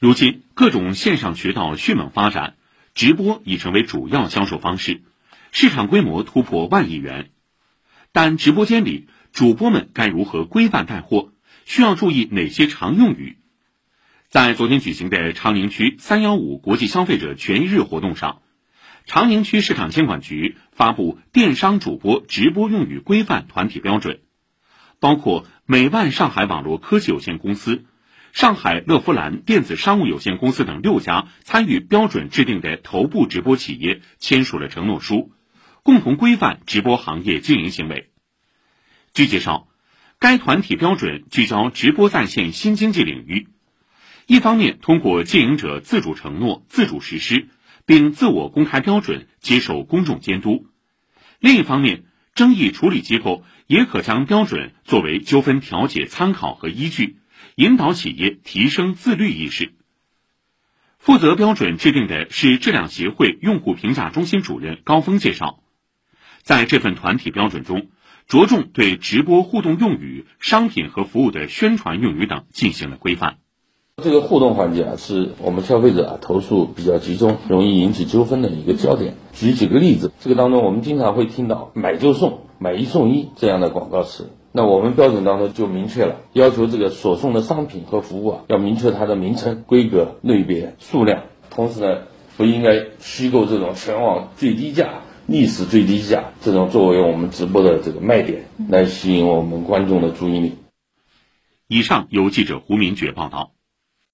如今，各种线上渠道迅猛发展，直播已成为主要销售方式，市场规模突破万亿元。但直播间里，主播们该如何规范带货？需要注意哪些常用语？在昨天举行的长宁区“三幺五”国际消费者权益日活动上，长宁区市场监管局发布电商主播直播用语规范团体标准，包括美万上海网络科技有限公司。上海乐福兰电子商务有限公司等六家参与标准制定的头部直播企业签署了承诺书，共同规范直播行业经营行为。据介绍，该团体标准聚焦直播在线新经济领域，一方面通过经营者自主承诺、自主实施，并自我公开标准，接受公众监督；另一方面，争议处理机构也可将标准作为纠纷调解参考和依据。引导企业提升自律意识。负责标准制定的是质量协会用户评价中心主任高峰介绍，在这份团体标准中，着重对直播互动用语、商品和服务的宣传用语等进行了规范。这个互动环节啊，是我们消费者啊投诉比较集中、容易引起纠纷的一个焦点。举几个例子，这个当中我们经常会听到“买就送”“买一送一”这样的广告词。那我们标准当中就明确了，要求这个所送的商品和服务啊，要明确它的名称、规格、类别、数量，同时呢，不应该虚构这种全网最低价、历史最低价这种作为我们直播的这个卖点，来吸引我们观众的注意力。以上由记者胡明珏报道。